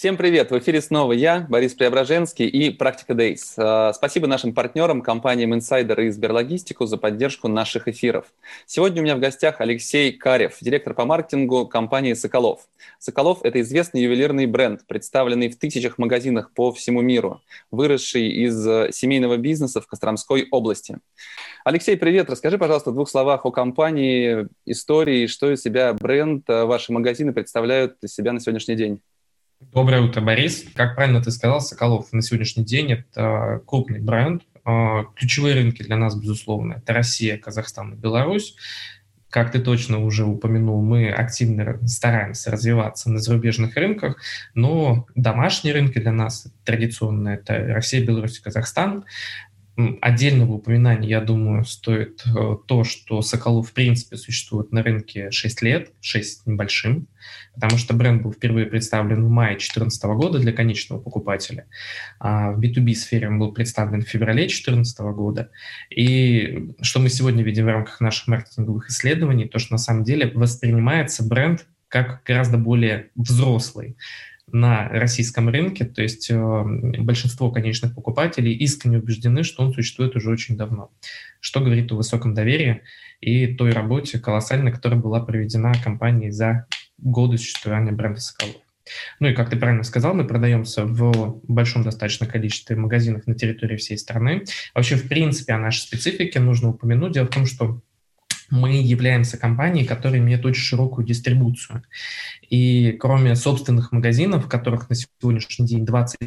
Всем привет! В эфире снова я, Борис Преображенский и Практика Days. А, спасибо нашим партнерам, компаниям Insider и Сберлогистику за поддержку наших эфиров. Сегодня у меня в гостях Алексей Карев, директор по маркетингу компании «Соколов». «Соколов» — это известный ювелирный бренд, представленный в тысячах магазинах по всему миру, выросший из э, семейного бизнеса в Костромской области. Алексей, привет! Расскажи, пожалуйста, в двух словах о компании, истории, что из себя бренд, э, ваши магазины представляют из себя на сегодняшний день. Доброе утро, Борис. Как правильно ты сказал, Соколов на сегодняшний день это крупный бренд. А, ключевые рынки для нас, безусловно, это Россия, Казахстан и Беларусь. Как ты точно уже упомянул, мы активно стараемся развиваться на зарубежных рынках, но домашние рынки для нас традиционно это Россия, Беларусь и Казахстан. Отдельного упоминания, я думаю, стоит э, то, что Соколов в принципе существует на рынке 6 лет, 6 небольшим, потому что бренд был впервые представлен в мае 2014 года для конечного покупателя. А в B2B сфере он был представлен в феврале 2014 года. И что мы сегодня видим в рамках наших маркетинговых исследований, то, что на самом деле воспринимается бренд как гораздо более взрослый на российском рынке, то есть э, большинство конечных покупателей искренне убеждены, что он существует уже очень давно, что говорит о высоком доверии и той работе колоссальной, которая была проведена компанией за годы существования бренда «Соколов». Ну и, как ты правильно сказал, мы продаемся в большом достаточно количестве магазинов на территории всей страны. Вообще, в принципе, о нашей специфике нужно упомянуть. Дело в том, что мы являемся компанией, которая имеет очень широкую дистрибуцию. И кроме собственных магазинов, которых на сегодняшний день 20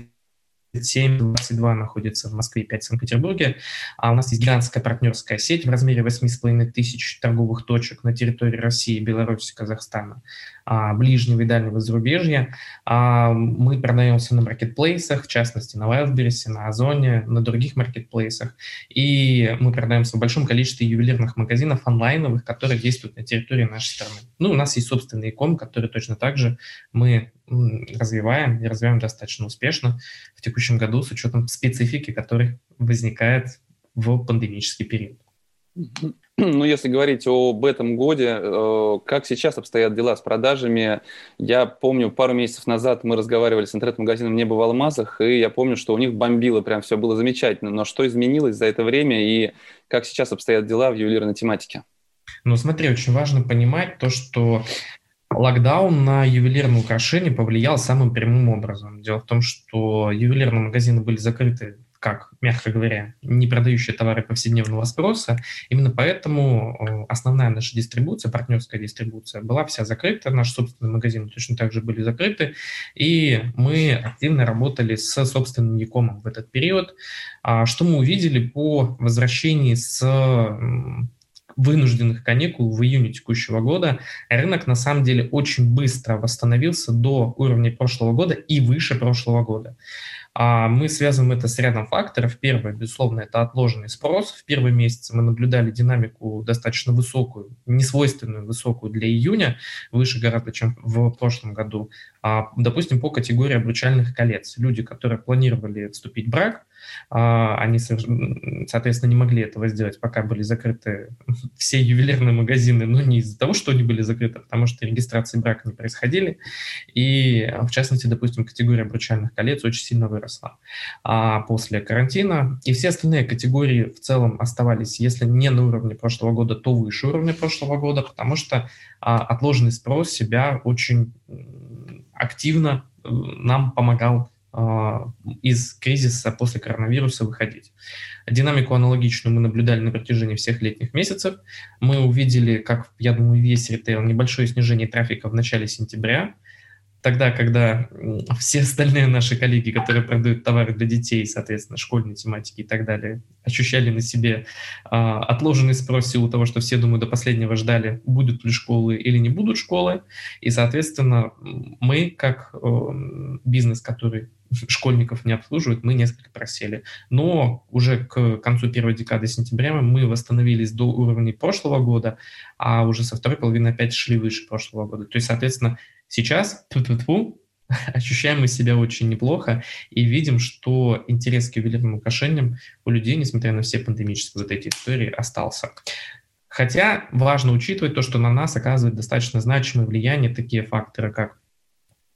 7, 22 находится в Москве, 5 в Санкт-Петербурге. А у нас есть гигантская партнерская сеть в размере 8,5 тысяч торговых точек на территории России, Беларуси, Казахстана, ближнего и дальнего зарубежья. А, мы продаемся на маркетплейсах, в частности на Wildberries, на Озоне, на других маркетплейсах. И мы продаемся в большом количестве ювелирных магазинов онлайновых, которые действуют на территории нашей страны. Ну, у нас есть собственный ком, который точно так же мы развиваем и развиваем достаточно успешно в текущем году с учетом специфики, которая возникает в пандемический период. Ну, если говорить об этом годе, э, как сейчас обстоят дела с продажами? Я помню, пару месяцев назад мы разговаривали с интернет-магазином «Небо в алмазах», и я помню, что у них бомбило, прям все было замечательно. Но что изменилось за это время, и как сейчас обстоят дела в ювелирной тематике? Ну, смотри, очень важно понимать то, что Локдаун на ювелирные украшения повлиял самым прямым образом. Дело в том, что ювелирные магазины были закрыты как, мягко говоря, не продающие товары повседневного спроса. Именно поэтому э, основная наша дистрибуция, партнерская дистрибуция, была вся закрыта, наши собственные магазины точно так же были закрыты, и мы активно работали с собственным Якомом в этот период. А что мы увидели по возвращении с вынужденных каникул в июне текущего года, рынок на самом деле очень быстро восстановился до уровня прошлого года и выше прошлого года. А мы связываем это с рядом факторов. Первое, безусловно, это отложенный спрос. В первые месяцы мы наблюдали динамику достаточно высокую, несвойственную высокую для июня, выше гораздо, чем в прошлом году. А, допустим, по категории обручальных колец. Люди, которые планировали вступить в брак, они, соответственно, не могли этого сделать, пока были закрыты все ювелирные магазины, но не из-за того, что они были закрыты, а потому что регистрации брака не происходили. И, в частности, допустим, категория обручальных колец очень сильно выросла а после карантина. И все остальные категории в целом оставались, если не на уровне прошлого года, то выше уровня прошлого года, потому что а, отложенный спрос себя очень активно э, нам помогал а, из кризиса после коронавируса выходить. Динамику аналогичную мы наблюдали на протяжении всех летних месяцев. Мы увидели, как, я думаю, весь ритейл, небольшое снижение трафика в начале сентября. тогда, когда все остальные наши коллеги, которые продают товары для детей, соответственно, школьной тематики и так далее, ощущали на себе а, отложенный спрос в силу того, что все, думаю, до последнего ждали, будут ли школы или не будут школы. И, соответственно, мы, как э, бизнес, который школьников не обслуживает, мы несколько просели. Но уже к концу первой декады сентября мы восстановились до уровней прошлого года, а уже со второй половины опять шли выше прошлого года. То есть, соответственно, сейчас -тьфу -тьфу, ощущаем мы себя очень неплохо и видим, что интерес к ювелирным украшениям у людей, несмотря на все пандемические вот эти истории, остался. Хотя важно учитывать то, что на нас оказывает достаточно значимое влияние такие факторы, как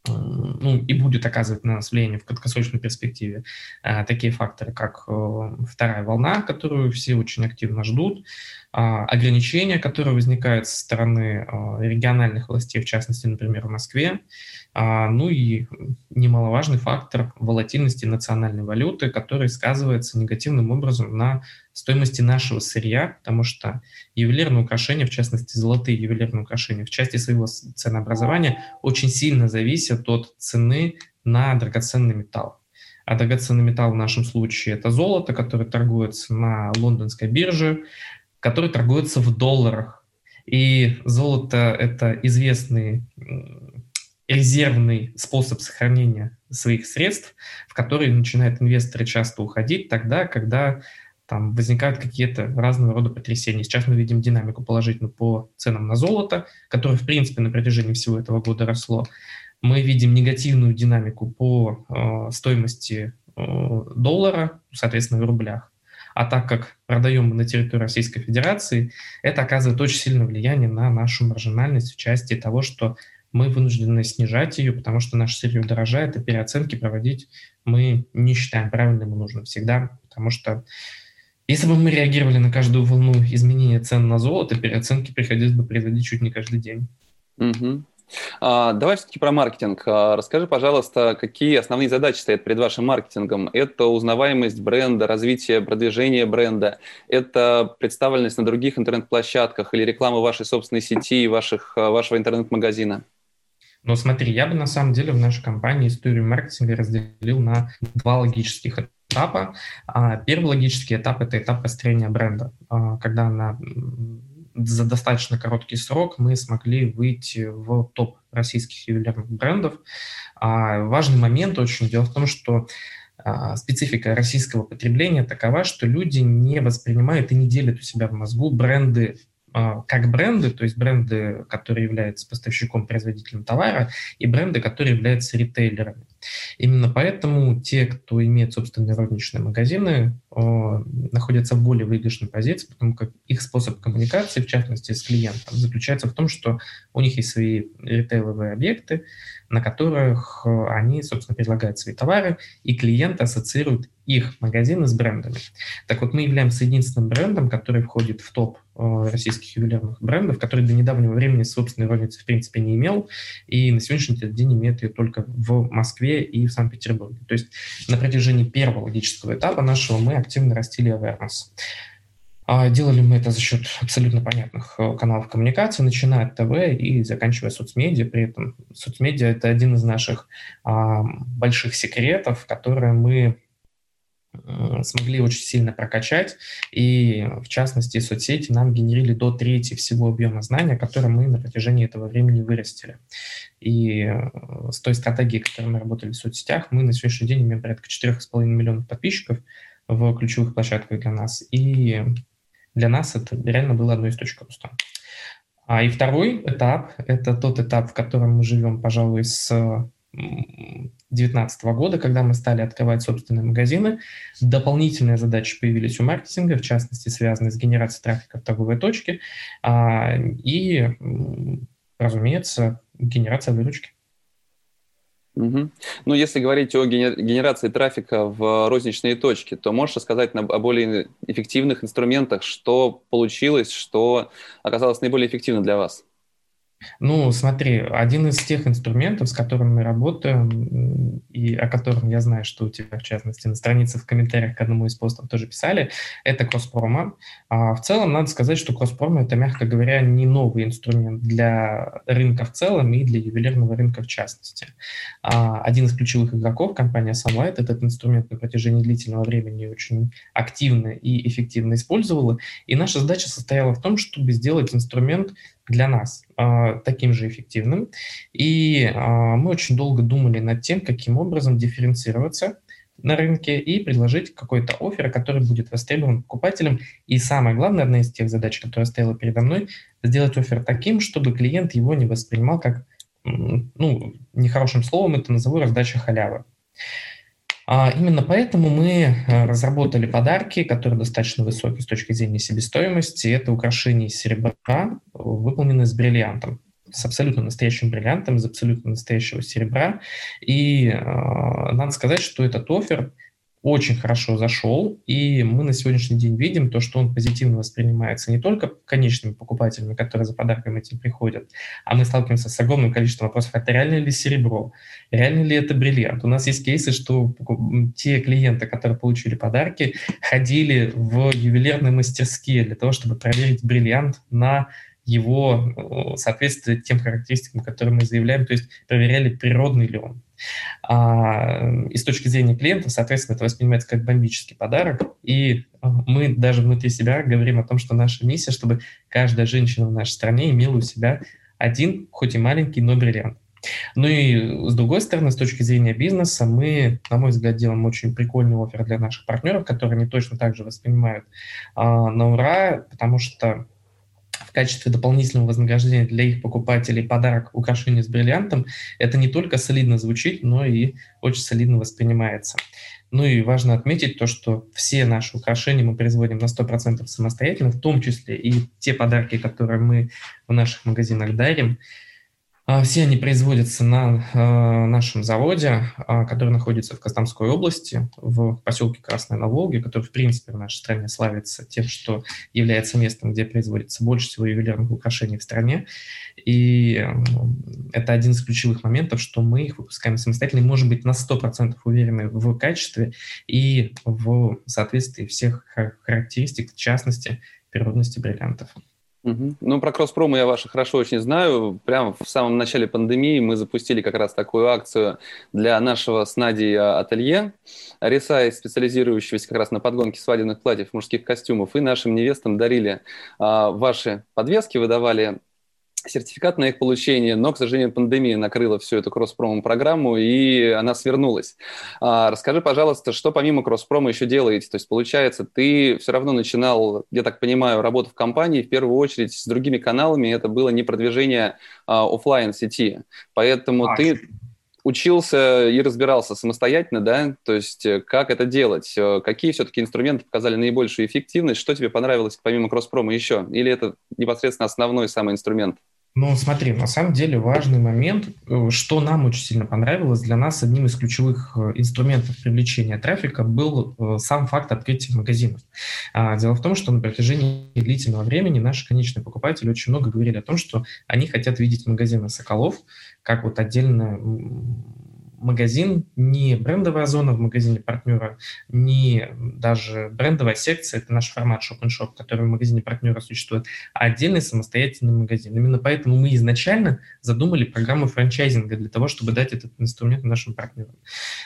ну, и будет оказывать на нас влияние в краткосрочной перспективе. А, такие факторы, как э, вторая волна, которую все очень активно ждут, ограничения, которые возникают со стороны а, региональных властей, в частности, например, в Москве, а, ну и немаловажный фактор волатильности национальной валюты, который сказывается негативным образом на стоимости нашего сырья, потому что ювелирные украшения, в частности золотые ювелирные украшения, в части своего ценообразования очень сильно зависят от цены на драгоценный металл. А драгоценный металл в нашем случае это золото, которое торгуется на лондонской бирже, который торгуется в долларах. И золото – это известный резервный способ сохранения своих средств, в который начинают инвесторы часто уходить тогда, когда там возникают какие-то разного рода потрясения. Сейчас мы видим динамику положительную по ценам на золото, которое, в принципе, на протяжении всего этого года росло. Мы видим негативную динамику по э, стоимости э, доллара, соответственно, в рублях. А так как продаем мы на территории Российской Федерации, это оказывает очень сильное влияние на нашу маржинальность в части того, что мы вынуждены снижать ее, потому что наш сырье дорожает, и переоценки проводить мы не считаем правильным и нужным всегда, потому что если бы мы реагировали на каждую волну изменения цен на золото, переоценки приходилось бы производить чуть не каждый день. Угу. А, давай все-таки про маркетинг. А, расскажи, пожалуйста, какие основные задачи стоят перед вашим маркетингом? Это узнаваемость бренда, развитие, продвижение бренда, это представленность на других интернет-площадках или реклама вашей собственной сети и ваших, а, вашего интернет-магазина? Но смотри, я бы на самом деле в нашей компании историю маркетинга разделил на два логических этапа. Первый логический этап – это этап построения бренда, когда на за достаточно короткий срок мы смогли выйти в топ российских ювелирных брендов. А важный момент очень дело в том, что а, специфика российского потребления такова, что люди не воспринимают и не делят у себя в мозгу бренды а, как бренды, то есть бренды, которые являются поставщиком, производителем товара, и бренды, которые являются ритейлерами. Именно поэтому те, кто имеет собственные розничные магазины, находятся в более выигрышной позиции, потому как их способ коммуникации, в частности с клиентом, заключается в том, что у них есть свои ритейловые объекты, на которых они, собственно, предлагают свои товары, и клиенты ассоциируют их магазины с брендами. Так вот, мы являемся единственным брендом, который входит в топ э, российских ювелирных брендов, который до недавнего времени собственной розницы в принципе не имел, и на сегодняшний день имеет ее только в Москве и в Санкт-Петербурге. То есть на протяжении первого логического этапа нашего мы активно растили awareness. А делали мы это за счет абсолютно понятных э, каналов коммуникации, начиная от ТВ и заканчивая соцмедиа. При этом соцмедиа – это один из наших а, больших секретов, которые мы смогли очень сильно прокачать, и в частности соцсети нам генерили до трети всего объема знания, который мы на протяжении этого времени вырастили. И э, с той стратегией, которой мы работали в соцсетях, мы на сегодняшний день имеем порядка 4,5 миллионов подписчиков в ключевых площадках для нас, и для нас это реально было одной из точек роста. А и второй этап – это тот этап, в котором мы живем, пожалуй, с 2019 года, когда мы стали открывать собственные магазины. Дополнительные задачи появились у маркетинга, в частности, связанные с генерацией трафика в торговые точки а, и, разумеется, генерация выручки. Угу. Ну, если говорить о генерации трафика в розничные точки, то можешь рассказать о более эффективных инструментах, что получилось, что оказалось наиболее эффективным для вас? Ну, смотри, один из тех инструментов, с которым мы работаем, и о котором я знаю, что у тебя, в частности, на странице в комментариях к одному из постов тоже писали, это Кросспрома. А в целом, надо сказать, что Кросспрома – это, мягко говоря, не новый инструмент для рынка в целом и для ювелирного рынка в частности. А один из ключевых игроков, компания Sunlight, этот инструмент на протяжении длительного времени очень активно и эффективно использовала. И наша задача состояла в том, чтобы сделать инструмент для нас э, таким же эффективным. И э, мы очень долго думали над тем, каким образом дифференцироваться на рынке и предложить какой-то офер, который будет востребован покупателем. И самое главное, одна из тех задач, которая стояла передо мной, сделать офер таким, чтобы клиент его не воспринимал как, ну, нехорошим словом это назову раздача халявы. А, именно поэтому мы э, разработали подарки, которые достаточно высокие с точки зрения себестоимости. Это украшения из серебра, выполненные с бриллиантом с абсолютно настоящим бриллиантом, из абсолютно настоящего серебра. И э, надо сказать, что этот офер – очень хорошо зашел, и мы на сегодняшний день видим то, что он позитивно воспринимается не только конечными покупателями, которые за подарком этим приходят, а мы сталкиваемся с огромным количеством вопросов, это реально ли серебро, реально ли это бриллиант. У нас есть кейсы, что те клиенты, которые получили подарки, ходили в ювелирные мастерские для того, чтобы проверить бриллиант на его соответствие тем характеристикам, которые мы заявляем, то есть проверяли, природный ли он. А, и с точки зрения клиента, соответственно, это воспринимается как бомбический подарок. И а, мы даже внутри себя говорим о том, что наша миссия, чтобы каждая женщина в нашей стране имела у себя один, хоть и маленький, но бриллиант. Ну и с другой стороны, с точки зрения бизнеса, мы, на мой взгляд, делаем очень прикольный офер для наших партнеров, которые они точно так же воспринимают а, на ура, потому что в качестве дополнительного вознаграждения для их покупателей подарок украшение с бриллиантом, это не только солидно звучит, но и очень солидно воспринимается. Ну и важно отметить то, что все наши украшения мы производим на 100% самостоятельно, в том числе и те подарки, которые мы в наших магазинах дарим, все они производятся на а, нашем заводе, а, который находится в Костромской области, в поселке Красная на Волге, который, в принципе, в нашей стране славится тем, что является местом, где производится больше всего ювелирных украшений в стране. И это один из ключевых моментов, что мы их выпускаем самостоятельно и, может быть, на 100% уверены в качестве и в соответствии всех характеристик, в частности, природности бриллиантов. Ну, про Кросспрому я ваши хорошо очень знаю. Прямо в самом начале пандемии мы запустили как раз такую акцию для нашего с Надей ателье, Рисай, специализирующегося как раз на подгонке свадебных платьев, мужских костюмов, и нашим невестам дарили а, ваши подвески, выдавали сертификат на их получение, но, к сожалению, пандемия накрыла всю эту кросс-промо-программу, и она свернулась. А, расскажи, пожалуйста, что помимо кросс-промо еще делаете? То есть, получается, ты все равно начинал, я так понимаю, работу в компании, в первую очередь с другими каналами, это было не продвижение а, офлайн сети поэтому а, ты учился и разбирался самостоятельно, да, то есть э, как это делать, э, какие все-таки инструменты показали наибольшую эффективность, что тебе понравилось помимо кросс-промо еще, или это непосредственно основной самый инструмент? Ну, смотри, на самом деле важный момент, э, что нам очень сильно понравилось, для нас одним из ключевых инструментов привлечения трафика был сам факт открытия магазинов. А, дело в том, что на протяжении длительного времени наши конечные покупатели очень много говорили о том, что они хотят видеть магазины Соколов, как вот отдельно магазин, не брендовая зона в магазине партнера, не даже брендовая секция, это наш формат шоп-н-шоп, который в магазине партнера существует, а отдельный самостоятельный магазин. Именно поэтому мы изначально задумали программу франчайзинга для того, чтобы дать этот инструмент нашим партнерам.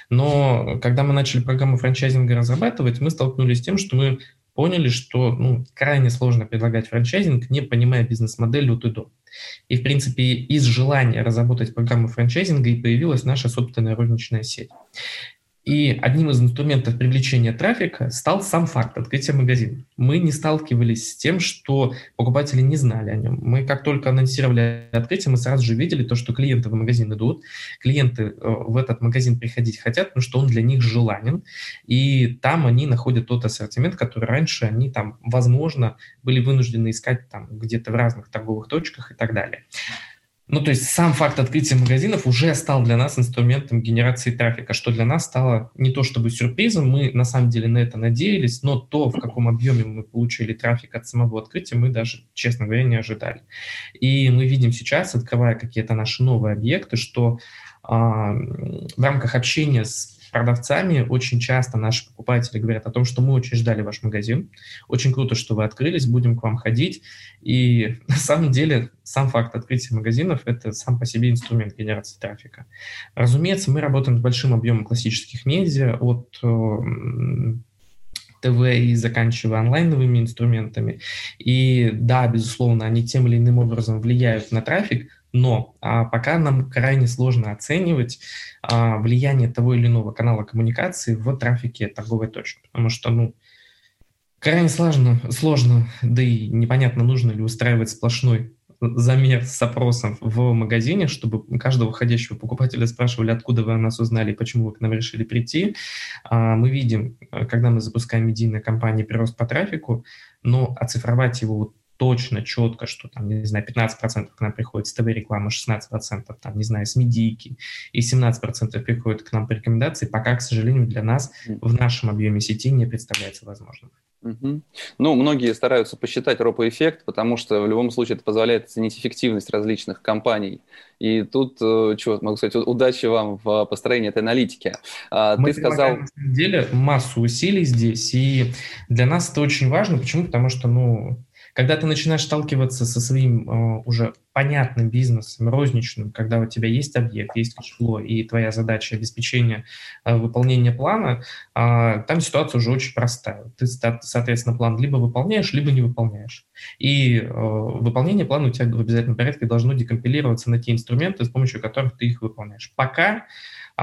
Но когда мы начали программу франчайзинга разрабатывать, мы столкнулись с тем, что мы поняли, что ну, крайне сложно предлагать франчайзинг, не понимая бизнес-модель от и до. И, в принципе, из желания разработать программу франчайзинга и появилась наша собственная розничная сеть. И одним из инструментов привлечения трафика стал сам факт открытия магазина. Мы не сталкивались с тем, что покупатели не знали о нем. Мы как только анонсировали открытие, мы сразу же видели то, что клиенты в магазин идут, клиенты э, в этот магазин приходить хотят, потому что он для них желанен, и там они находят тот ассортимент, который раньше они там, возможно, были вынуждены искать там где-то в разных торговых точках и так далее. Ну, то есть сам факт открытия магазинов уже стал для нас инструментом генерации трафика, что для нас стало не то чтобы сюрпризом, мы на самом деле на это надеялись, но то, в каком объеме мы получили трафик от самого открытия, мы даже, честно говоря, не ожидали. И мы видим сейчас, открывая какие-то наши новые объекты, что а, в рамках общения с продавцами очень часто наши покупатели говорят о том, что мы очень ждали ваш магазин, очень круто, что вы открылись, будем к вам ходить. И на самом деле сам факт открытия магазинов – это сам по себе инструмент генерации трафика. Разумеется, мы работаем с большим объемом классических медиа, от э, ТВ и заканчивая онлайновыми инструментами. И да, безусловно, они тем или иным образом влияют на трафик, но а, пока нам крайне сложно оценивать а, влияние того или иного канала коммуникации в трафике торговой точки, потому что, ну, крайне сложно, сложно, да и непонятно, нужно ли устраивать сплошной замер с опросом в магазине, чтобы каждого входящего покупателя спрашивали, откуда вы нас узнали, почему вы к нам решили прийти. А, мы видим, когда мы запускаем медийные кампании, прирост по трафику, но оцифровать его точно, четко, что там, не знаю, 15% к нам приходит с ТВ-рекламы, 16% там, не знаю, с медийки, и 17% приходит к нам по рекомендации, пока, к сожалению, для нас в нашем объеме сети не представляется возможным. Угу. Ну, многие стараются посчитать ропоэффект, потому что в любом случае это позволяет оценить эффективность различных компаний. И тут, э, что могу сказать, удачи вам в построении этой аналитики. А, Мы Ты сказал... на самом деле массу усилий здесь, и для нас это очень важно. Почему? Потому что, ну, когда ты начинаешь сталкиваться со своим э, уже понятным бизнесом, розничным, когда у тебя есть объект, есть кэшфло, и твоя задача обеспечения э, выполнения плана, э, там ситуация уже очень простая. Ты, соответственно, план либо выполняешь, либо не выполняешь. И э, выполнение плана у тебя в обязательном порядке должно декомпилироваться на те инструменты, с помощью которых ты их выполняешь. Пока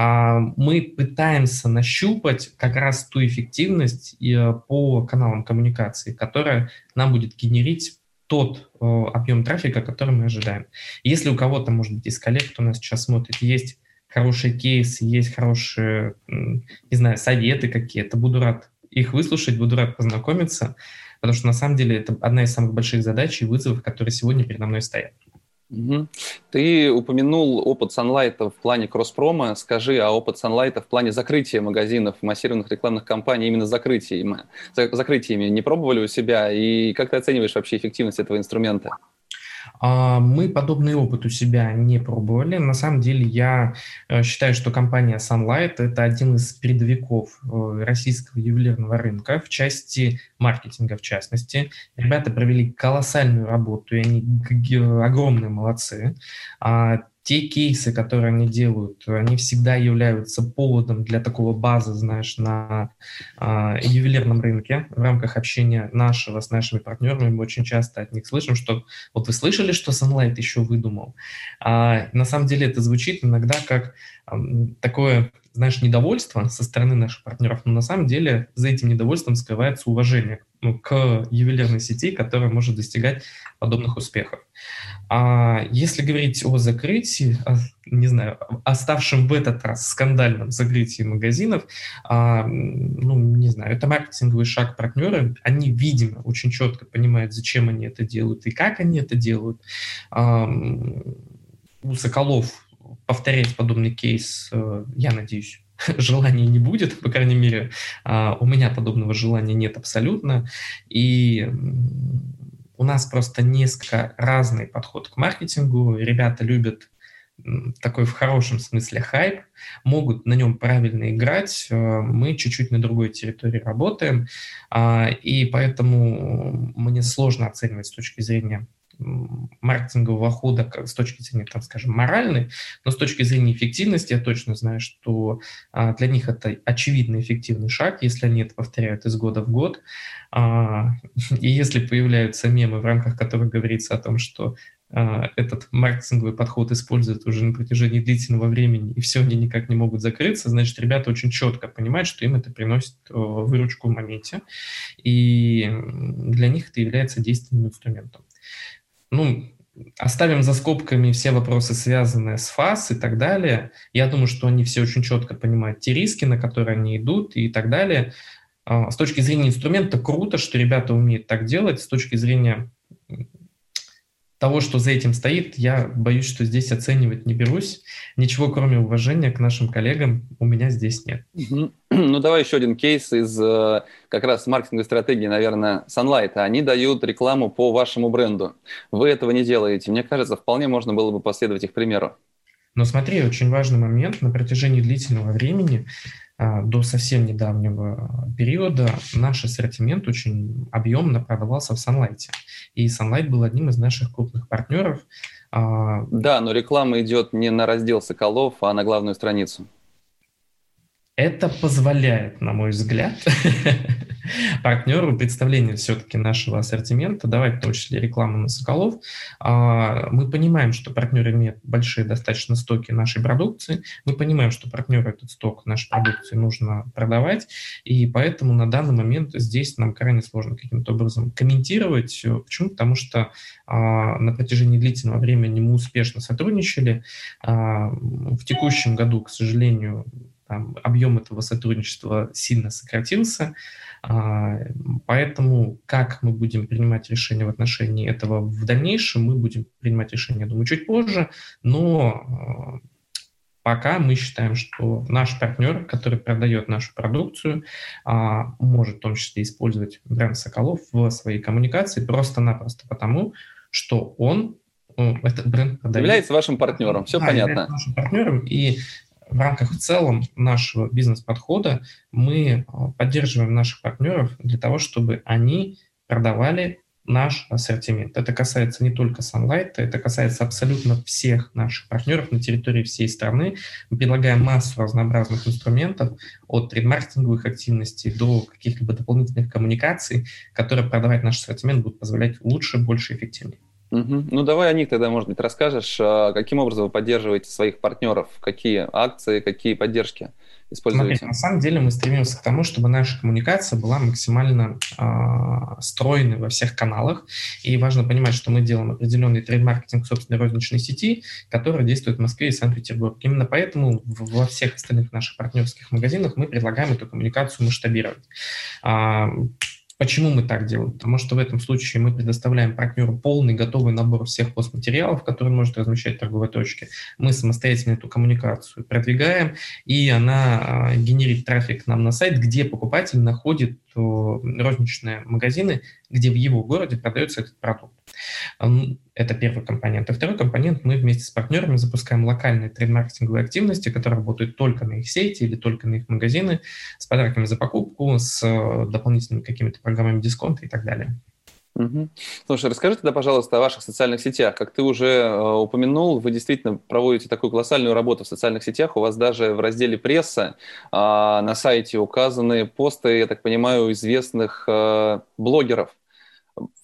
мы пытаемся нащупать как раз ту эффективность э, по каналам коммуникации, которая нам будет генерить тот э, объем трафика, который мы ожидаем. Если у кого-то, может быть, из коллег, кто нас сейчас смотрит, есть хорошие кейсы, есть хорошие, не знаю, советы какие-то, буду рад их выслушать, буду рад познакомиться, потому что на самом деле это одна из самых больших задач и вызовов, которые сегодня передо мной стоят. Угу. Ты упомянул опыт Sunlight в плане кросс-промо. Скажи, а опыт Sunlight в плане закрытия магазинов, массированных рекламных кампаний, именно закрытиями, закрытиями не пробовали у себя? И как ты оцениваешь вообще эффективность этого инструмента? А, мы подобный опыт у себя не пробовали. На самом деле я э, считаю, что компания Sunlight – это один из передовиков э, российского ювелирного рынка в части маркетинга, в частности. Ребята провели колоссальную работу, и они огромные молодцы. Те кейсы, которые они делают, они всегда являются поводом для такого базы, знаешь, на э, ювелирном рынке в рамках общения нашего с нашими партнерами. Мы очень часто от них слышим, что вот вы слышали, что Sunlight еще выдумал. А, на самом деле это звучит иногда как э, такое, знаешь, недовольство со стороны наших партнеров, но на самом деле за этим недовольством скрывается уважение ну, к ювелирной сети, которая может достигать подобных успехов. А если говорить о закрытии, не знаю, оставшем в этот раз скандальном закрытии магазинов, а, ну, не знаю, это маркетинговый шаг партнера, они, видимо, очень четко понимают, зачем они это делают и как они это делают. А, у Соколов повторять подобный кейс, э, я надеюсь, желания не будет, по крайней мере, а, у меня подобного желания нет абсолютно. И у нас просто несколько разный подход к маркетингу. Ребята любят такой в хорошем смысле хайп, могут на нем правильно играть. Э, мы чуть-чуть на другой территории работаем, а, и поэтому мне сложно оценивать с точки зрения маркетингового хода с точки зрения, там, скажем, моральной, но с точки зрения эффективности я точно знаю, что а, для них это очевидно эффективный шаг, если они это повторяют из года в год. А, и если появляются мемы, в рамках которых говорится о том, что а, этот маркетинговый подход используют уже на протяжении длительного времени, и все, они никак не могут закрыться, значит, ребята очень четко понимают, что им это приносит выручку в моменте, и для них это является действенным инструментом ну, оставим за скобками все вопросы, связанные с ФАС и так далее. Я думаю, что они все очень четко понимают те риски, на которые они идут и так далее. А, с точки зрения инструмента круто, что ребята умеют так делать. С точки зрения того, что за этим стоит, я боюсь, что здесь оценивать не берусь. Ничего, кроме уважения к нашим коллегам, у меня здесь нет. Ну, давай еще один кейс из э, как раз маркетинговой стратегии, наверное, Sunlight. Они дают рекламу по вашему бренду. Вы этого не делаете. Мне кажется, вполне можно было бы последовать их примеру. Но смотри, очень важный момент. На протяжении длительного времени до совсем недавнего периода наш ассортимент очень объемно продавался в Sunlight. И Sunlight был одним из наших крупных партнеров. А, да, но реклама идет не на раздел Соколов, а на главную страницу. Это позволяет, на мой взгляд, партнеру представление все-таки нашего ассортимента, давать в том числе рекламу на Соколов. А, мы понимаем, что партнер имеет большие достаточно стоки нашей продукции, мы понимаем, что партнеру этот сток нашей продукции нужно продавать, и поэтому на данный момент здесь нам крайне сложно каким-то образом комментировать. Почему? Потому что а, на протяжении длительного времени мы успешно сотрудничали. А, в текущем году, к сожалению, там, объем этого сотрудничества сильно сократился, а, поэтому как мы будем принимать решения в отношении этого в дальнейшем, мы будем принимать решения, думаю, чуть позже, но а, пока мы считаем, что наш партнер, который продает нашу продукцию, а, может в том числе использовать бренд Соколов в своей коммуникации просто-напросто потому, что он этот бренд продает. Является вашим партнером, все да, понятно. нашим партнером, и в рамках в целом нашего бизнес-подхода мы а, поддерживаем наших партнеров для того, чтобы они продавали наш ассортимент. Это касается не только Sunlight, это касается абсолютно всех наших партнеров на территории всей страны. Мы предлагаем массу разнообразных инструментов, от трейдмаркетинговых активностей до каких-либо дополнительных коммуникаций, которые продавать наш ассортимент будут позволять лучше, больше, эффективнее. Угу. Ну, давай о них тогда, может быть, расскажешь. А каким образом вы поддерживаете своих партнеров? Какие акции, какие поддержки используете? Смотри, на самом деле мы стремимся к тому, чтобы наша коммуникация была максимально э, стройной во всех каналах. И важно понимать, что мы делаем определенный трейд-маркетинг собственной розничной сети, которая действует в Москве и Санкт-Петербурге. Именно поэтому во всех остальных наших партнерских магазинах мы предлагаем эту коммуникацию масштабировать. Почему мы так делаем? Потому что в этом случае мы предоставляем партнеру полный готовый набор всех постматериалов, которые он может размещать торговой точке. Мы самостоятельно эту коммуникацию продвигаем, и она а, генерит трафик нам на сайт, где покупатель находит розничные магазины, где в его городе продается этот продукт. Это первый компонент. А второй компонент, мы вместе с партнерами запускаем локальные трейд-маркетинговые активности, которые работают только на их сети или только на их магазины, с подарками за покупку, с э, дополнительными какими-то программами дисконта и так далее. Угу. Слушай, расскажи тогда, пожалуйста, о ваших социальных сетях. Как ты уже э, упомянул, вы действительно проводите такую колоссальную работу в социальных сетях. У вас даже в разделе пресса э, на сайте указаны посты, я так понимаю, известных э, блогеров.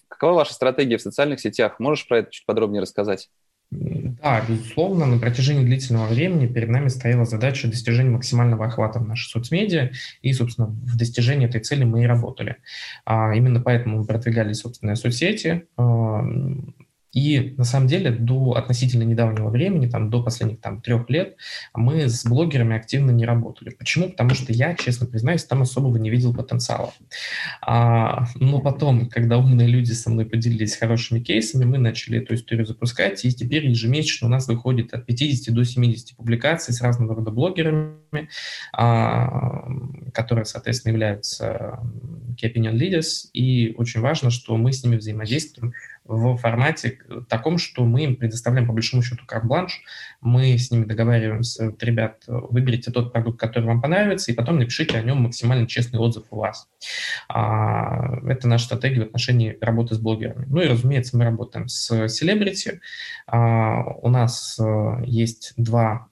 Какова ваша стратегия в социальных сетях? Можешь про это чуть подробнее рассказать? Да, безусловно, на протяжении длительного времени перед нами стояла задача достижения максимального охвата в нашей соцмедиа, и, собственно, в достижении этой цели мы и работали. А, именно поэтому мы продвигали собственные соцсети, а, и на самом деле до относительно недавнего времени, там, до последних там, трех лет, мы с блогерами активно не работали. Почему? Потому что я, честно признаюсь, там особого не видел потенциала. А, но потом, когда умные люди со мной поделились хорошими кейсами, мы начали эту историю запускать, и теперь ежемесячно у нас выходит от 50 до 70 публикаций с разного рода блогерами, а, которые, соответственно, являются key opinion leaders, и очень важно, что мы с ними взаимодействуем в формате таком, что мы им предоставляем по большому счету карт-бланш, мы с ними договариваемся, ребят, выберите тот продукт, который вам понравится, и потом напишите о нем максимально честный отзыв у вас. А, это наша стратегия в отношении работы с блогерами. Ну и, разумеется, мы работаем с селебрити. А, у нас э, есть два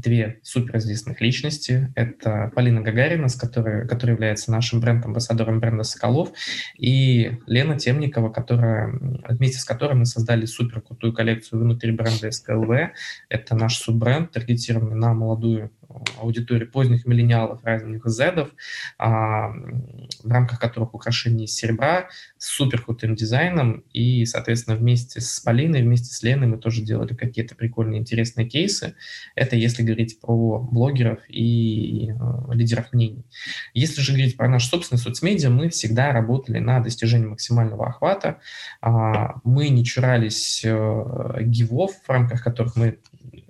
две суперизвестных личности. Это Полина Гагарина, с которой, которая является нашим бренд-амбассадором бренда «Соколов», и Лена Темникова, которая, вместе с которой мы создали супер крутую коллекцию внутри бренда СКЛВ. Это наш суббренд, таргетированный на молодую аудиторию поздних миллениалов, разных зедов, а, в рамках которых украшения из серебра с супер крутым дизайном. И, соответственно, вместе с Полиной, вместе с Леной мы тоже делали какие-то прикольные, интересные кейсы. Это если говорить про блогеров и э, лидеров мнений. Если же говорить про наш собственный соцмедиа, мы всегда работали на достижении максимального охвата. А, мы не чурались э, гивов, в рамках которых мы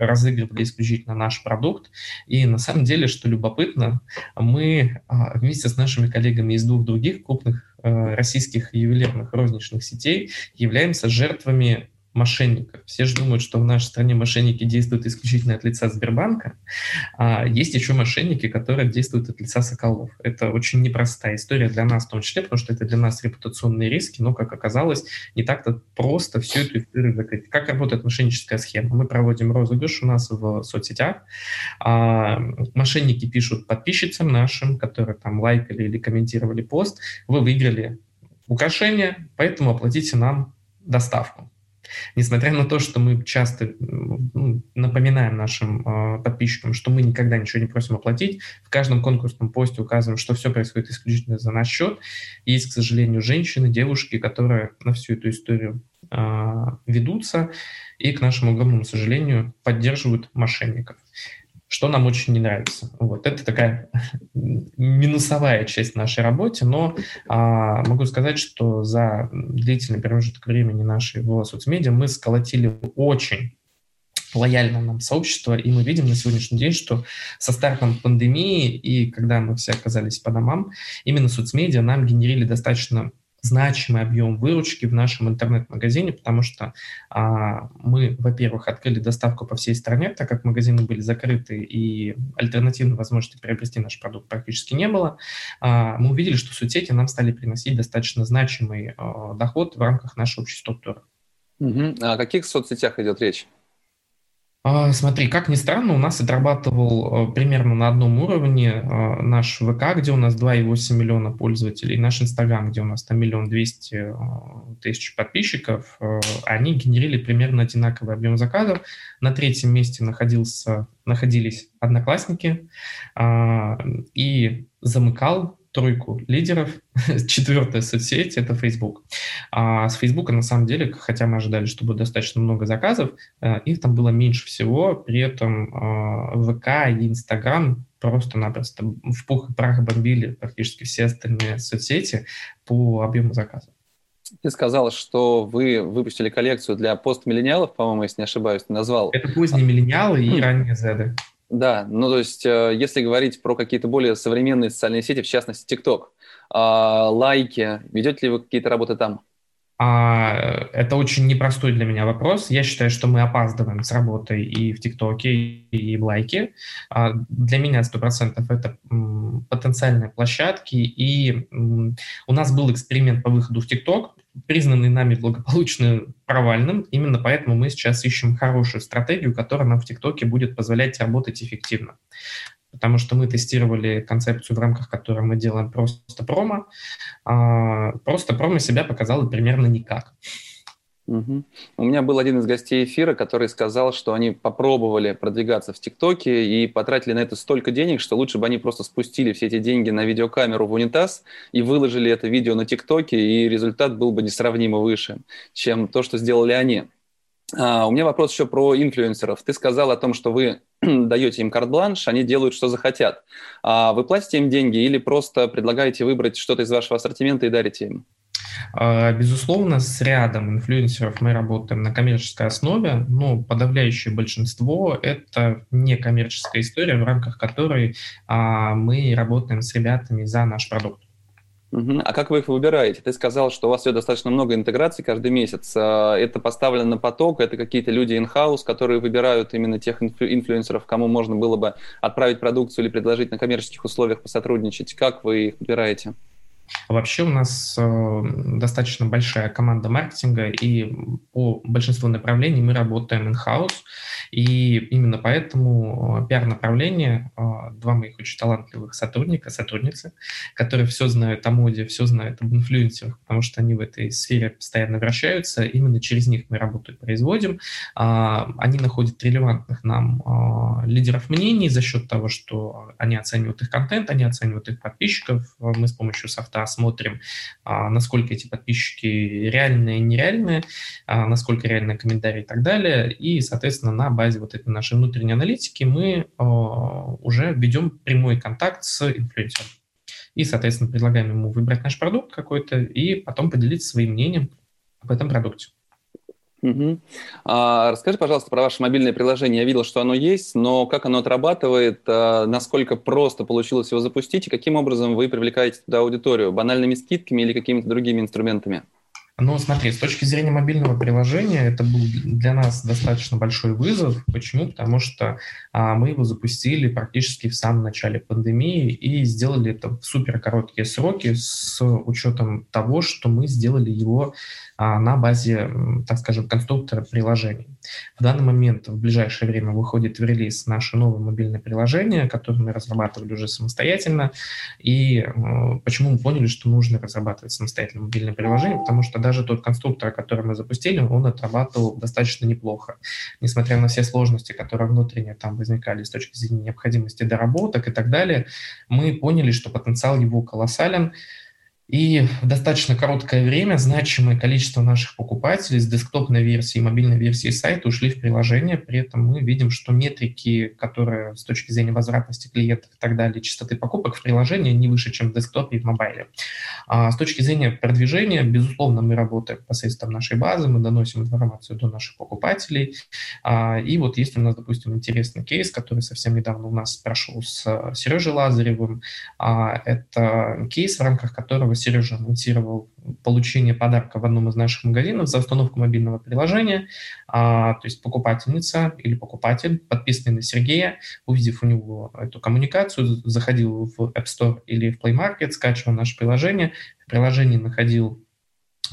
разыгрывали исключительно наш продукт. И на самом деле, что любопытно, мы а, вместе с нашими коллегами из двух других крупных э, российских ювелирных розничных сетей являемся жертвами мошенников. Все же думают, что в нашей стране мошенники действуют исключительно от лица Сбербанка, а есть еще мошенники, которые действуют от лица Соколов. Это очень непростая история для нас в том числе, потому что это для нас репутационные риски, но, как оказалось, не так-то просто всю эту историю закрыть. Как работает мошенническая схема? Мы проводим розыгрыш у нас в соцсетях. А, мошенники пишут подписчицам нашим, которые там лайкали или комментировали пост, вы выиграли украшение, поэтому оплатите нам доставку. Несмотря на то, что мы часто ну, напоминаем нашим э, подписчикам, что мы никогда ничего не просим оплатить, в каждом конкурсном посте указываем, что все происходит исключительно за наш счет. Есть, к сожалению, женщины, девушки, которые на всю эту историю э, ведутся и, к нашему огромному сожалению, поддерживают мошенников что нам очень не нравится. Вот. Это такая минусовая часть нашей работы, но а, могу сказать, что за длительный промежуток времени нашей в соцмедиа мы сколотили очень лояльное нам сообщество, и мы видим на сегодняшний день, что со стартом пандемии и когда мы все оказались по домам, именно соцмедиа нам генерили достаточно значимый объем выручки в нашем интернет-магазине, потому что а, мы, во-первых, открыли доставку по всей стране, так как магазины были закрыты и альтернативной возможности приобрести наш продукт практически не было. А, мы увидели, что соцсети нам стали приносить достаточно значимый а, доход в рамках нашей общей структуры. Угу. А о каких соцсетях идет речь? А, смотри, как ни странно, у нас отрабатывал э, примерно на одном уровне э, наш ВК, где у нас 2,8 миллиона пользователей, наш Инстаграм, где у нас там миллион двести э, тысяч подписчиков. Они генерили примерно одинаковый объем заказов. На третьем месте находился, находились одноклассники, а, и замыкал тройку лидеров. Четвертая соцсеть — это Facebook. А с Facebook, на самом деле, хотя мы ожидали, что будет достаточно много заказов, э, их там было меньше всего. При этом э, ВК и Инстаграм просто-напросто в пух и прах бомбили практически все остальные соцсети по объему заказов. Ты сказал, что вы выпустили коллекцию для постмиллениалов, по-моему, если не ошибаюсь, ты назвал. Это поздние миллениалы и ранние зеды. Да, ну то есть, э, если говорить про какие-то более современные социальные сети, в частности, TikTok, а, лайки, ведете ли вы какие-то работы там? А, это очень непростой для меня вопрос. Я считаю, что мы опаздываем с работой и в ТикТоке, и в Лайке. А, для меня 100% это потенциальные площадки. И у нас был эксперимент по выходу в ТикТок, признанный нами благополучно провальным. Именно поэтому мы сейчас ищем хорошую стратегию, которая нам в ТикТоке будет позволять работать эффективно потому что мы тестировали концепцию, в рамках которой мы делаем просто промо. А, просто промо себя показало примерно никак. Угу. У меня был один из гостей эфира, который сказал, что они попробовали продвигаться в ТикТоке и потратили на это столько денег, что лучше бы они просто спустили все эти деньги на видеокамеру в унитаз и выложили это видео на ТикТоке, и результат был бы несравнимо выше, чем то, что сделали они. А, у меня вопрос еще про инфлюенсеров. Ты сказал о том, что вы даете им карт-бланш, они делают, что захотят. А вы платите им деньги или просто предлагаете выбрать что-то из вашего ассортимента и дарите им? А, безусловно, с рядом инфлюенсеров мы работаем на коммерческой основе, но подавляющее большинство – это не коммерческая история, в рамках которой мы работаем с ребятами за наш продукт. Угу. А как вы их выбираете? Ты сказал, что у вас все достаточно много интеграций каждый месяц. А, это поставлено на поток, это какие-то люди in-house, которые выбирают именно тех инфлюенсеров, кому можно было бы отправить продукцию или предложить на коммерческих условиях посотрудничать. Как вы их выбираете? Вообще у нас э, достаточно большая команда маркетинга, и по большинству направлений мы работаем in-house. И именно поэтому пиар-направление, два моих очень талантливых сотрудника, сотрудницы, которые все знают о моде, все знают об инфлюенсерах, потому что они в этой сфере постоянно вращаются, именно через них мы работу производим. Они находят релевантных нам лидеров мнений за счет того, что они оценивают их контент, они оценивают их подписчиков. Мы с помощью софта смотрим, насколько эти подписчики реальные, нереальные, насколько реальные комментарии и так далее. И, соответственно, на базе вот этой нашей внутренней аналитики мы уже ведем прямой контакт с инфлюенсером. И, соответственно, предлагаем ему выбрать наш продукт какой-то и потом поделиться своим мнением об этом продукте. Угу. А, расскажи, пожалуйста, про ваше мобильное приложение. Я видел, что оно есть, но как оно отрабатывает, а, насколько просто получилось его запустить и каким образом вы привлекаете туда аудиторию? Банальными скидками или какими-то другими инструментами? Ну, смотри, с точки зрения мобильного приложения, это был для нас достаточно большой вызов. Почему? Потому что а, мы его запустили практически в самом начале пандемии и сделали это в супер короткие сроки с учетом того, что мы сделали его а, на базе, так скажем, конструктора приложений. В данный момент, в ближайшее время, выходит в релиз наше новое мобильное приложение, которое мы разрабатывали уже самостоятельно. И э, почему мы поняли, что нужно разрабатывать самостоятельно мобильное приложение? Потому что даже тот конструктор, который мы запустили, он отрабатывал достаточно неплохо. Несмотря на все сложности, которые внутренне там возникали с точки зрения необходимости доработок и так далее, мы поняли, что потенциал его колоссален, и в достаточно короткое время значимое количество наших покупателей с десктопной версии и мобильной версии сайта ушли в приложение. При этом мы видим, что метрики, которые с точки зрения возвратности клиентов и так далее, частоты покупок в приложении не выше, чем в десктопе и в мобайле. А с точки зрения продвижения, безусловно, мы работаем посредством нашей базы, мы доносим информацию до наших покупателей. А, и вот если у нас, допустим, интересный кейс, который совсем недавно у нас прошел с Сережей Лазаревым, а, это кейс, в рамках которого Сережа анонсировал получение подарка в одном из наших магазинов за установку мобильного приложения. А, то есть покупательница или покупатель, подписанный на Сергея, увидев у него эту коммуникацию, заходил в App Store или в Play Market, скачивал наше приложение, в приложении находил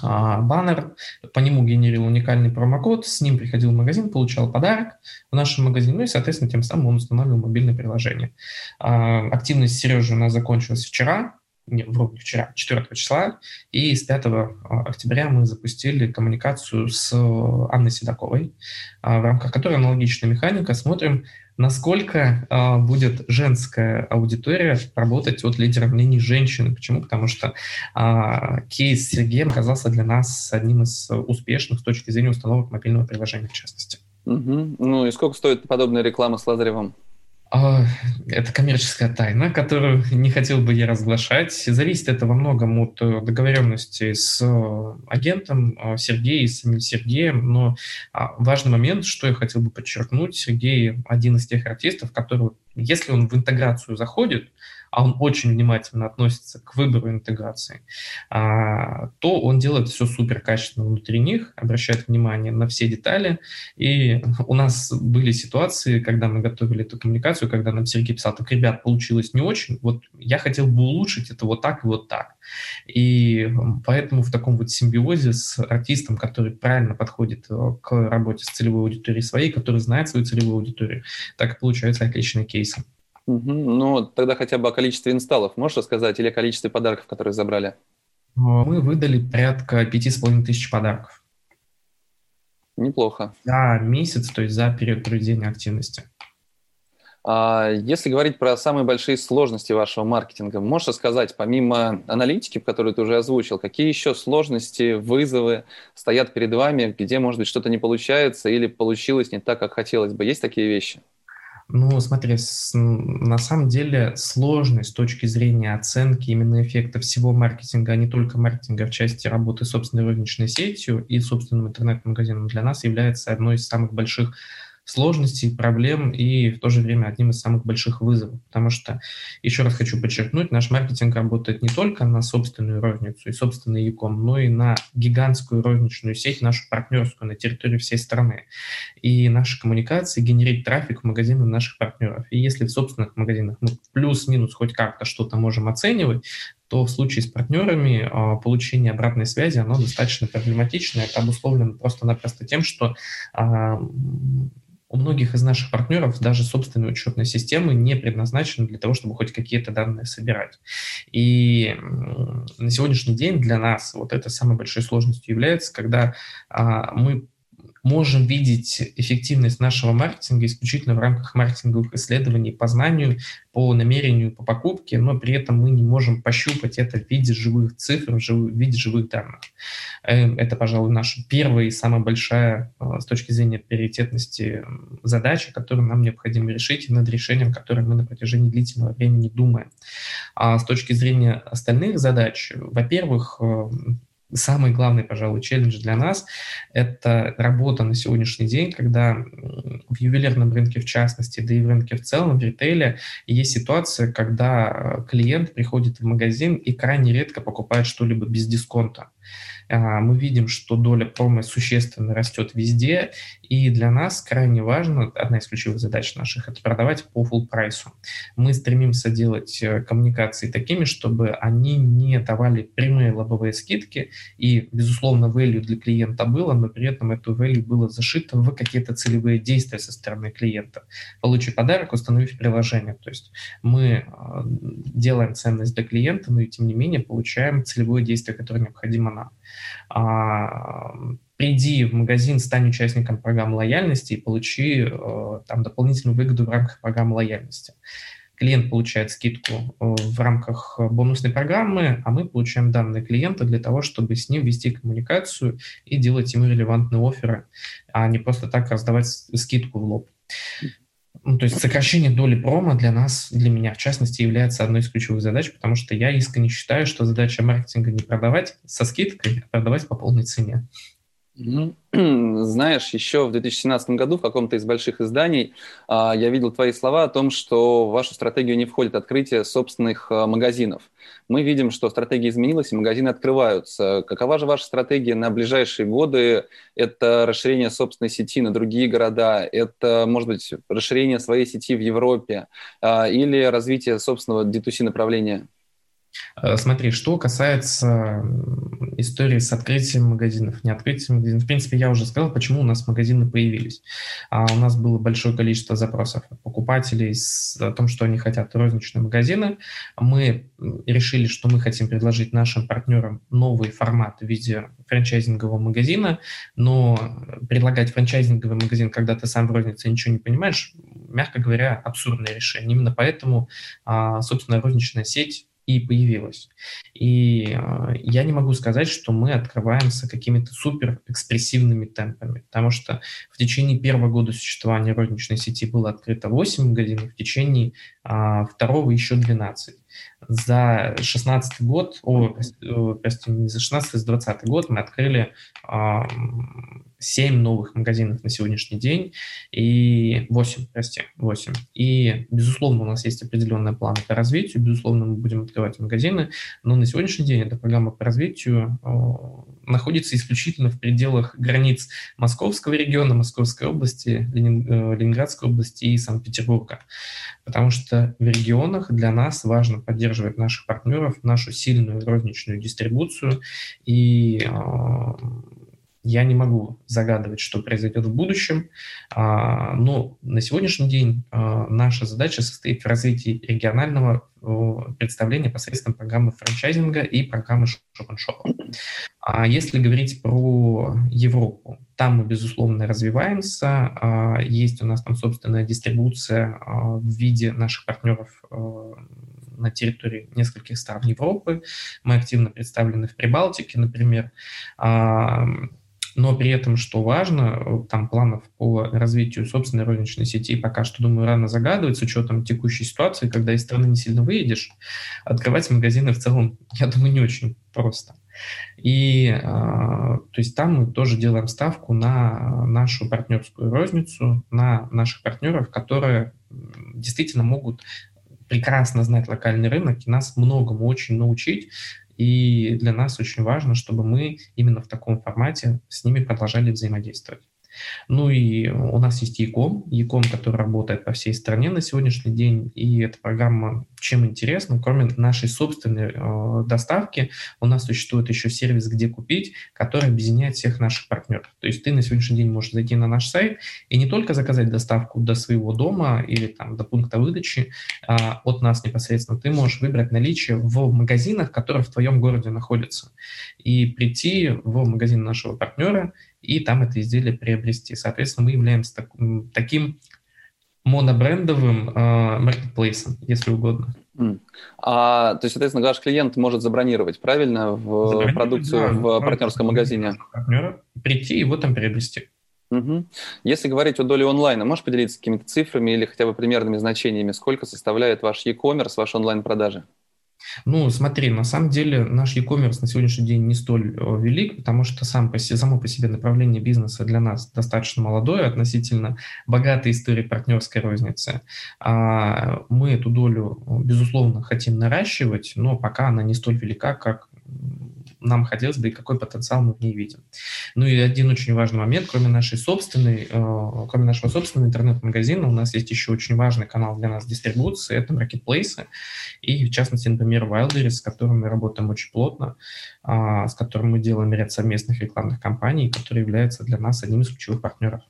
а, баннер, по нему генерил уникальный промокод, с ним приходил в магазин, получал подарок в нашем магазине, ну и, соответственно, тем самым он устанавливал мобильное приложение. А, активность Сережи у нас закончилась вчера, не, вру, вчера, 4 числа, и с 5 а, октября мы запустили коммуникацию с Анной Седоковой, а, в рамках которой аналогичная механика. Смотрим, насколько а, будет женская аудитория работать от лидера мнений женщины. Почему? Потому что кейс Сергея оказался для нас одним из успешных с точки зрения установок мобильного приложения, в частности. Угу. Ну и сколько стоит подобная реклама с Лазаревым? А, это коммерческая тайна, которую не хотел бы я разглашать. Зависит это во многом от э, договоренности с э, агентом э, Сергеем, с самим Сергеем. Но а, важный момент, что я хотел бы подчеркнуть, Сергей один из тех артистов, который, если он в интеграцию заходит, а он очень внимательно относится к выбору интеграции, а, то он делает все супер качественно внутри них, обращает внимание на все детали. И у нас были ситуации, когда мы готовили эту коммуникацию, когда нам Сергей писал, так, ребят, получилось не очень, вот я хотел бы улучшить это вот так и вот так. И поэтому в таком вот симбиозе с артистом, который правильно подходит э, к работе с целевой аудиторией своей, который знает свою целевую аудиторию, так и получаются отличные кейсы. Угу. Ну, тогда хотя бы о количестве инсталлов можешь рассказать или о количестве подарков, которые забрали? Мы выдали порядка пяти с половиной тысяч подарков. Неплохо. За месяц, то есть за период проведения активности. А если говорить про самые большие сложности вашего маркетинга, можешь рассказать, помимо аналитики, которую ты уже озвучил, какие еще сложности, вызовы стоят перед вами, где, может быть, что-то не получается или получилось не так, как хотелось бы? Есть такие вещи? Ну, смотри, с, на самом деле сложность с точки зрения оценки именно эффекта всего маркетинга, а не только маркетинга в части работы собственной розничной сетью и собственным интернет-магазином для нас является одной из самых больших сложностей, проблем и в то же время одним из самых больших вызовов. Потому что, еще раз хочу подчеркнуть, наш маркетинг работает не только на собственную розницу и собственный Яком, но и на гигантскую розничную сеть, нашу партнерскую на территории всей страны. И наши коммуникации генерит трафик в магазины наших партнеров. И если в собственных магазинах мы плюс-минус хоть как-то что-то можем оценивать, то в случае с партнерами а, получение обратной связи, оно достаточно проблематично. Это обусловлено просто-напросто тем, что а, у многих из наших партнеров даже собственные учетные системы не предназначены для того, чтобы хоть какие-то данные собирать. И на сегодняшний день для нас вот это самой большой сложностью является, когда а, мы можем видеть эффективность нашего маркетинга исключительно в рамках маркетинговых исследований по знанию, по намерению, по покупке, но при этом мы не можем пощупать это в виде живых цифр, в виде живых данных. Эм, это, пожалуй, наша первая и самая большая э, с точки зрения приоритетности задача, которую нам необходимо решить, над решением, которое мы на протяжении длительного времени думаем. А с точки зрения остальных задач, во-первых, э, самый главный, пожалуй, челлендж для нас – это работа на сегодняшний день, когда в ювелирном рынке в частности, да и в рынке в целом, в ритейле, есть ситуация, когда э, клиент приходит в магазин и крайне редко покупает что-либо без дисконта. А, мы видим, что доля промо существенно растет везде, и для нас крайне важно, одна из ключевых задач наших, это продавать по full прайсу. Мы стремимся делать э, коммуникации такими, чтобы они не давали прямые лобовые скидки, и, безусловно, value для клиента было, но при этом эту value было зашито в какие-то целевые действия со стороны клиента. Получи подарок, установив приложение. То есть мы а, делаем ценность для клиента, но и тем не менее получаем целевое действие, которое необходимо нам. Приди в магазин, стань участником программы лояльности и получи э, там дополнительную выгоду в рамках программы лояльности. Клиент получает скидку э, в рамках бонусной программы, а мы получаем данные клиента для того, чтобы с ним вести коммуникацию и делать ему релевантные оферы, а не просто так раздавать скидку в лоб. Ну, то есть сокращение доли промо для нас, для меня в частности, является одной из ключевых задач, потому что я искренне считаю, что задача маркетинга не продавать со скидкой, а продавать по полной цене. Ну, знаешь, еще в 2017 году в каком-то из больших изданий а, я видел твои слова о том, что в вашу стратегию не входит открытие собственных а, магазинов. Мы видим, что стратегия изменилась, и магазины открываются. Какова же ваша стратегия на ближайшие годы? Это расширение собственной сети на другие города, это, может быть, расширение своей сети в Европе а, или развитие собственного D2C направления? Э, смотри, что касается истории с открытием магазинов, не открытием магазинов. В принципе, я уже сказал, почему у нас магазины появились. А у нас было большое количество запросов от покупателей с, о том, что они хотят розничные магазины. Мы решили, что мы хотим предложить нашим партнерам новый формат в виде франчайзингового магазина, но предлагать франчайзинговый магазин, когда ты сам в рознице ничего не понимаешь, мягко говоря, абсурдное решение. Именно поэтому, а, собственно, розничная сеть и появилась. И э, я не могу сказать, что мы открываемся какими-то супер экспрессивными темпами, потому что в течение первого года существования розничной сети было открыто 8 магазинов, в течение э, второго еще 12 за 16 год, о, прости, не за 16, а за 20 год мы открыли э, 7 новых магазинов на сегодняшний день, и 8, прости, 8. И, безусловно, у нас есть определенные планы по развитию, безусловно, мы будем открывать магазины, но на сегодняшний день эта программа по развитию э, находится исключительно в пределах границ Московского региона, Московской области, Ленин, э, Ленинградской области и Санкт-Петербурга. Потому что в регионах для нас важно поддерживать наших партнеров, нашу сильную розничную дистрибуцию и э, я не могу загадывать, что произойдет в будущем, а, но на сегодняшний день а, наша задача состоит в развитии регионального представления посредством программы франчайзинга и программы шоп-н-шопа. А если говорить про Европу, там мы, безусловно, развиваемся. Есть у нас там собственная дистрибуция в виде наших партнеров на территории нескольких стран Европы. Мы активно представлены в Прибалтике, например но при этом, что важно, там планов по развитию собственной розничной сети пока что, думаю, рано загадывать с учетом текущей ситуации, когда из страны не сильно выедешь, открывать магазины в целом, я думаю, не очень просто. И э, то есть там мы тоже делаем ставку на нашу партнерскую розницу, на наших партнеров, которые действительно могут прекрасно знать локальный рынок и нас многому очень научить, и для нас очень важно, чтобы мы именно в таком формате с ними продолжали взаимодействовать. Ну и у нас есть Яком, Яком, который работает по всей стране на сегодняшний день, и эта программа чем интересна, кроме нашей собственной э, доставки, у нас существует еще сервис «Где купить», который объединяет всех наших партнеров. То есть ты на сегодняшний день можешь зайти на наш сайт и не только заказать доставку до своего дома или там до пункта выдачи э, от нас непосредственно, ты можешь выбрать наличие в магазинах, которые в твоем городе находятся, и прийти в магазин нашего партнера и там это изделие приобрести. Соответственно, мы являемся так, таким монобрендовым э, маркетплейсом, если угодно. А, то есть, соответственно, ваш клиент может забронировать, правильно, в продукцию да, в партнерском магазине? Партнера, прийти и его там приобрести. Угу. Если говорить о доле онлайна, можешь поделиться какими-то цифрами или хотя бы примерными значениями, сколько составляет ваш e-commerce, ваши онлайн-продажи? Ну, смотри, на самом деле наш e-commerce на сегодняшний день не столь э, велик, потому что сам по себе, само по себе направление бизнеса для нас достаточно молодое, относительно богатой истории партнерской розницы. А мы эту долю, безусловно, хотим наращивать, но пока она не столь велика, как нам хотелось бы и какой потенциал мы в ней видим. Ну и один очень важный момент, кроме нашей собственной, э, кроме нашего собственного интернет-магазина, у нас есть еще очень важный канал для нас дистрибуции, это маркетплейсы, и в частности, например, Wildberries, с которым мы работаем очень плотно, э, с которым мы делаем ряд совместных рекламных кампаний, который является для нас одним из ключевых партнеров.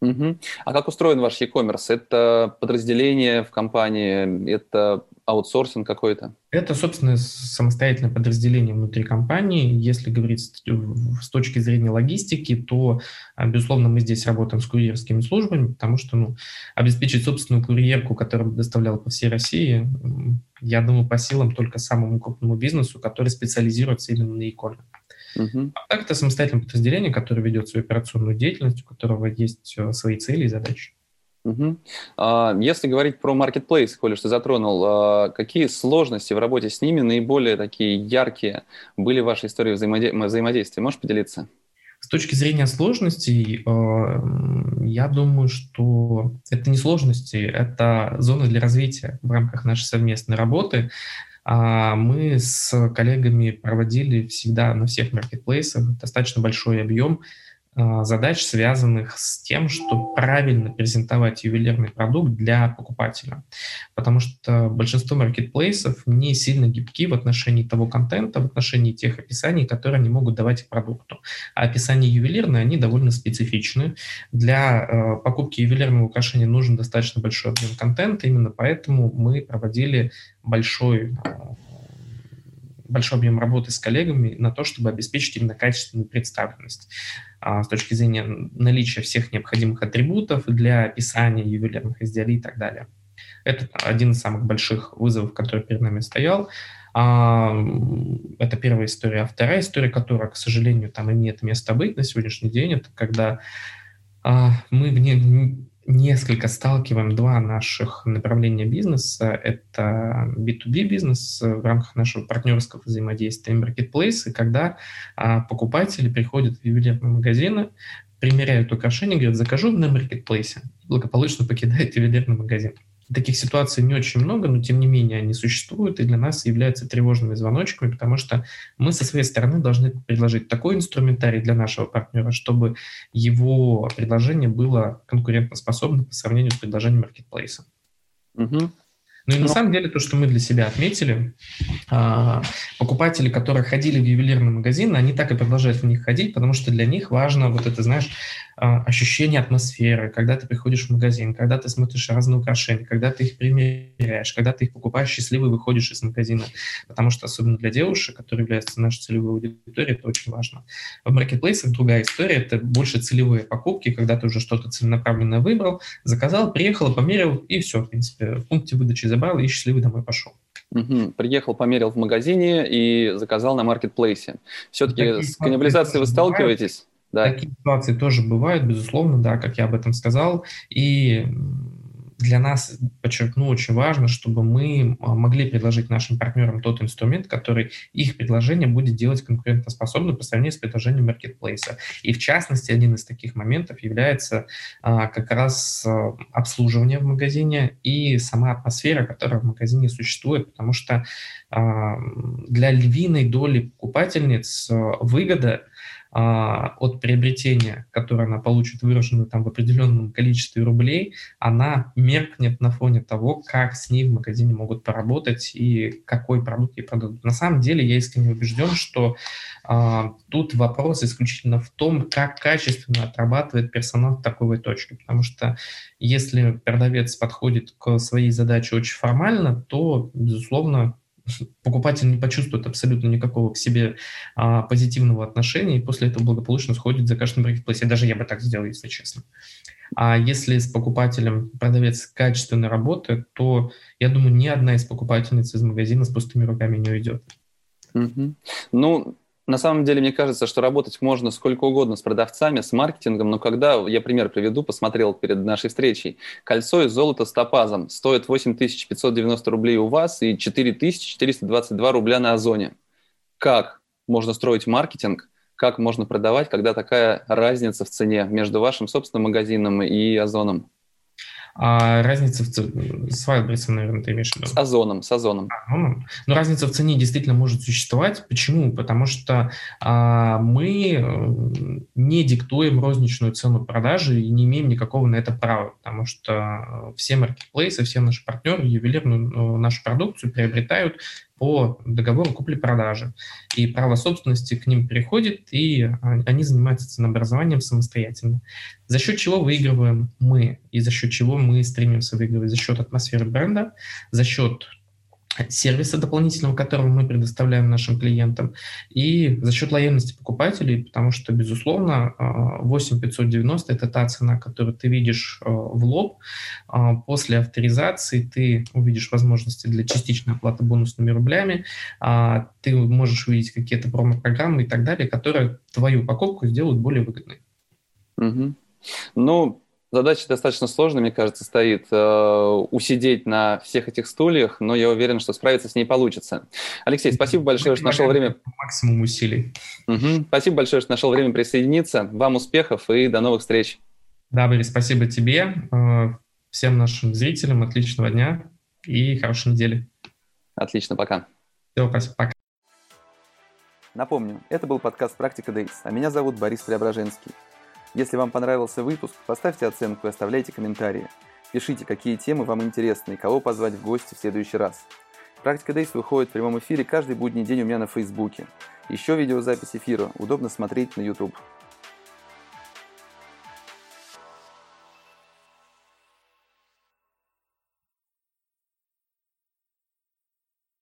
Угу. А как устроен ваш e-commerce? Это подразделение в компании, это аутсорсинг какой-то? Это, собственно, самостоятельное подразделение внутри компании. Если говорить с точки зрения логистики, то, а, безусловно, мы здесь работаем с курьерскими службами, потому что ну, обеспечить собственную курьерку, которая бы доставляла по всей России, я думаю, по силам только самому крупному бизнесу, который специализируется именно на e-commerce. Угу. А так это самостоятельное подразделение, которое ведет свою операционную деятельность, у которого есть э, свои цели и задачи. Угу. А, если говорить про маркетплейс, Коля, что затронул, а, какие сложности в работе с ними наиболее такие яркие были в вашей истории взаимодействия? Можешь поделиться? С точки зрения сложностей, э, я думаю, что это не сложности, это зона для развития в рамках нашей совместной работы. А мы с коллегами проводили всегда на всех маркетплейсах достаточно большой объем а, задач, связанных с тем, что правильно презентовать ювелирный продукт для покупателя. Потому что большинство маркетплейсов не сильно гибки в отношении того контента, в отношении тех описаний, которые они могут давать продукту. А описания ювелирные, они довольно специфичны. Для э, покупки ювелирного украшения нужен достаточно большой объем контента, именно поэтому мы проводили большой большой объем работы с коллегами на то, чтобы обеспечить именно качественную представленность а, с точки зрения наличия всех необходимых атрибутов для описания ювелирных изделий и так далее. Это один из самых больших вызовов, который перед нами стоял. А, это первая история. А вторая история, которая, к сожалению, там имеет место быть на сегодняшний день, это когда а, мы вне, несколько сталкиваем два наших направления бизнеса. Это B2B бизнес в рамках нашего партнерского взаимодействия маркетплейсы, когда а, покупатели приходят в ювелирные магазины, примеряют украшения, говорят, закажу на маркетплейсе, благополучно покидают ювелирный магазин. Таких ситуаций не очень много, но тем не менее они существуют и для нас являются тревожными звоночками, потому что мы со своей стороны должны предложить такой инструментарий для нашего партнера, чтобы его предложение было конкурентоспособно по сравнению с предложением маркетплейса. Угу. Ну и на самом деле то, что мы для себя отметили, а, покупатели, которые ходили в ювелирный магазин, они так и продолжают в них ходить, потому что для них важно вот это, знаешь, ощущение атмосферы, когда ты приходишь в магазин, когда ты смотришь разные украшения, когда ты их примеряешь, когда ты их покупаешь, счастливый выходишь из магазина. Потому что особенно для девушек, которые являются нашей целевой аудиторией, это очень важно. В маркетплейсах другая история, это больше целевые покупки, когда ты уже что-то целенаправленное выбрал, заказал, приехал, померил, и все, в принципе, в пункте выдачи забрал, и счастливый домой пошел. Угу. Приехал, померил в магазине и заказал на маркетплейсе. Все-таки с каннибализацией вы сталкиваетесь? Да. Такие ситуации тоже бывают, безусловно, да, как я об этом сказал. И для нас, подчеркну, очень важно, чтобы мы а, могли предложить нашим партнерам тот инструмент, который их предложение будет делать конкурентоспособным по сравнению с предложением маркетплейса. И в частности, один из таких моментов является а, как раз а, обслуживание в магазине и сама атмосфера, которая в магазине существует, потому что а, для львиной доли покупательниц а, выгода от приобретения, которое она получит выраженную там в определенном количестве рублей, она меркнет на фоне того, как с ней в магазине могут поработать и какой продукт ей продадут. На самом деле я искренне убежден, что а, тут вопрос исключительно в том, как качественно отрабатывает персонал в такой точке, потому что если продавец подходит к своей задаче очень формально, то, безусловно, покупатель не почувствует абсолютно никакого к себе а, позитивного отношения, и после этого благополучно сходит за каждым маркетплейсе. Даже я бы так сделал, если честно. А если с покупателем продавец качественно работает, то, я думаю, ни одна из покупательниц из магазина с пустыми руками не уйдет. Угу. Ну, на самом деле, мне кажется, что работать можно сколько угодно с продавцами, с маркетингом, но когда, я пример приведу, посмотрел перед нашей встречей, кольцо из золота с топазом стоит 8590 рублей у вас и 4422 рубля на Озоне. Как можно строить маркетинг, как можно продавать, когда такая разница в цене между вашим собственным магазином и Озоном? А разница в цене... С Wildberries, наверное, ты имеешь в виду? С озоном, с озоном. озоном. Но разница в цене действительно может существовать. Почему? Потому что а, мы э, не диктуем розничную цену продажи и не имеем никакого на это права, потому что все маркетплейсы, все наши партнеры ювелирную э, нашу продукцию приобретают по договору купли-продажи. И право собственности к ним переходит, и они занимаются ценообразованием самостоятельно. За счет чего выигрываем мы, и за счет чего мы стремимся выигрывать? За счет атмосферы бренда, за счет сервиса дополнительного, который мы предоставляем нашим клиентам, и за счет лояльности покупателей, потому что, безусловно, 8590 – это та цена, которую ты видишь э, в лоб. А после авторизации ты увидишь возможности для частичной оплаты бонусными рублями, а ты можешь увидеть какие-то промо-программы и так далее, которые твою покупку сделают более выгодной. Угу. Ну, Задача достаточно сложная, мне кажется, стоит э, усидеть на всех этих стульях, но я уверен, что справиться с ней получится. Алексей, спасибо большое, что нашел время. Максимум усилий. Угу. Спасибо большое, что нашел время присоединиться. Вам успехов и до новых встреч. Да, Борис, спасибо тебе, э, всем нашим зрителям отличного дня и хорошей недели. Отлично, пока. Все, спасибо, пока. Напомню, это был подкаст «Практика Days», а меня зовут Борис Преображенский. Если вам понравился выпуск, поставьте оценку и оставляйте комментарии. Пишите, какие темы вам интересны и кого позвать в гости в следующий раз. Практика Days выходит в прямом эфире каждый будний день у меня на Фейсбуке. Еще видеозапись эфира удобно смотреть на YouTube.